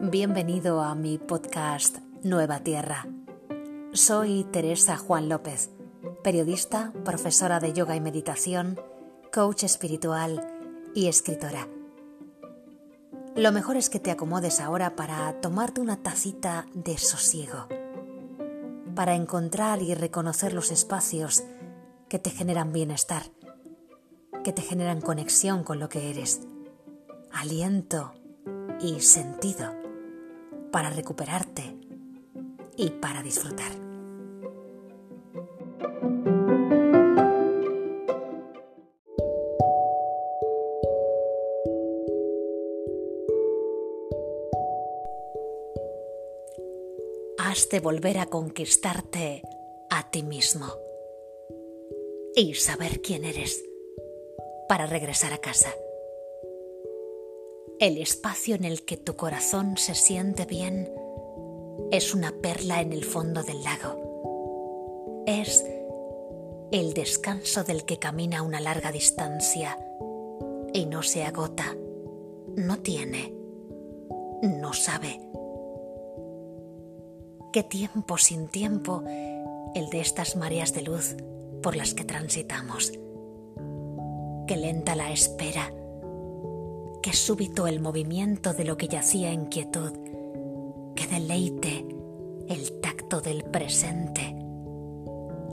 Bienvenido a mi podcast Nueva Tierra. Soy Teresa Juan López, periodista, profesora de yoga y meditación, coach espiritual y escritora. Lo mejor es que te acomodes ahora para tomarte una tacita de sosiego, para encontrar y reconocer los espacios que te generan bienestar, que te generan conexión con lo que eres, aliento y sentido para recuperarte y para disfrutar. Has de volver a conquistarte a ti mismo y saber quién eres para regresar a casa. El espacio en el que tu corazón se siente bien es una perla en el fondo del lago. Es el descanso del que camina una larga distancia y no se agota, no tiene, no sabe. ¿Qué tiempo sin tiempo el de estas mareas de luz por las que transitamos? Qué lenta la espera que súbito el movimiento de lo que yacía en quietud, que deleite el tacto del presente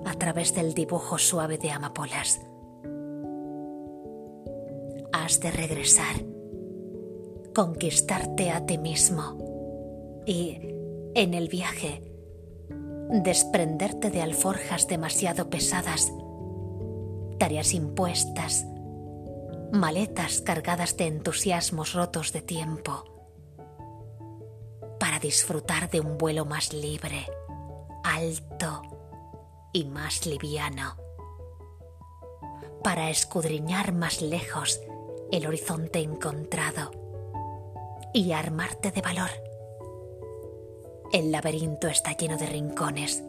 a través del dibujo suave de amapolas. Has de regresar, conquistarte a ti mismo y, en el viaje, desprenderte de alforjas demasiado pesadas, tareas impuestas, maletas cargadas de entusiasmos rotos de tiempo, para disfrutar de un vuelo más libre, alto y más liviano, para escudriñar más lejos el horizonte encontrado y armarte de valor. El laberinto está lleno de rincones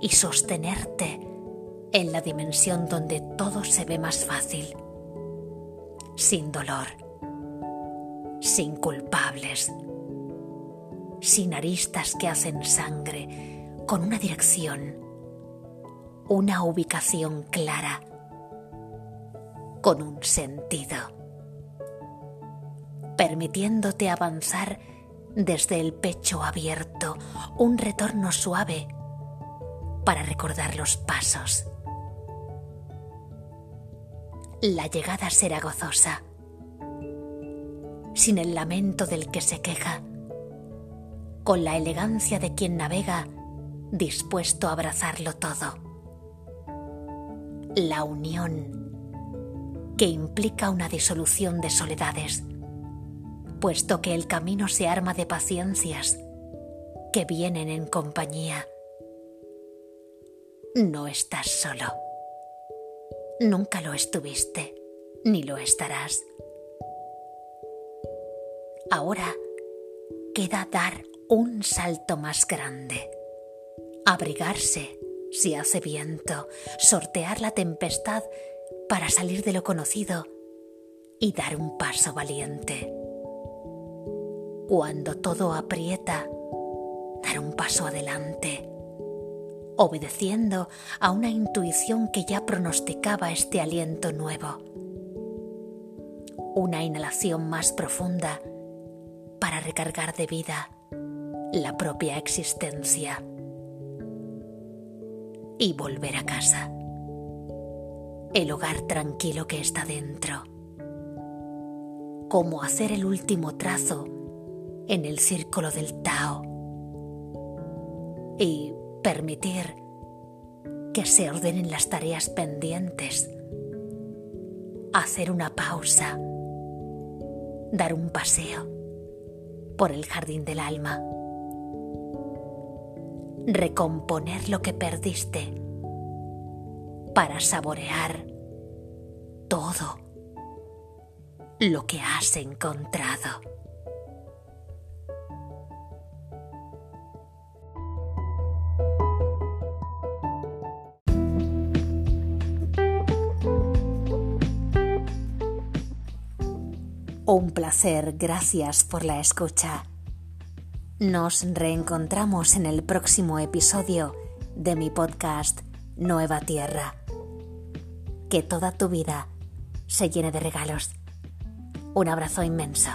y sostenerte en la dimensión donde todo se ve más fácil, sin dolor, sin culpables, sin aristas que hacen sangre, con una dirección, una ubicación clara, con un sentido, permitiéndote avanzar desde el pecho abierto, un retorno suave para recordar los pasos la llegada será gozosa, sin el lamento del que se queja, con la elegancia de quien navega dispuesto a abrazarlo todo. La unión que implica una disolución de soledades, puesto que el camino se arma de paciencias que vienen en compañía. No estás solo. Nunca lo estuviste, ni lo estarás. Ahora queda dar un salto más grande. Abrigarse si hace viento, sortear la tempestad para salir de lo conocido y dar un paso valiente. Cuando todo aprieta, dar un paso adelante obedeciendo a una intuición que ya pronosticaba este aliento nuevo. Una inhalación más profunda para recargar de vida la propia existencia y volver a casa, el hogar tranquilo que está dentro, como hacer el último trazo en el círculo del Tao. Y permitir que se ordenen las tareas pendientes, hacer una pausa, dar un paseo por el jardín del alma, recomponer lo que perdiste para saborear todo lo que has encontrado. Un placer, gracias por la escucha. Nos reencontramos en el próximo episodio de mi podcast Nueva Tierra. Que toda tu vida se llene de regalos. Un abrazo inmenso.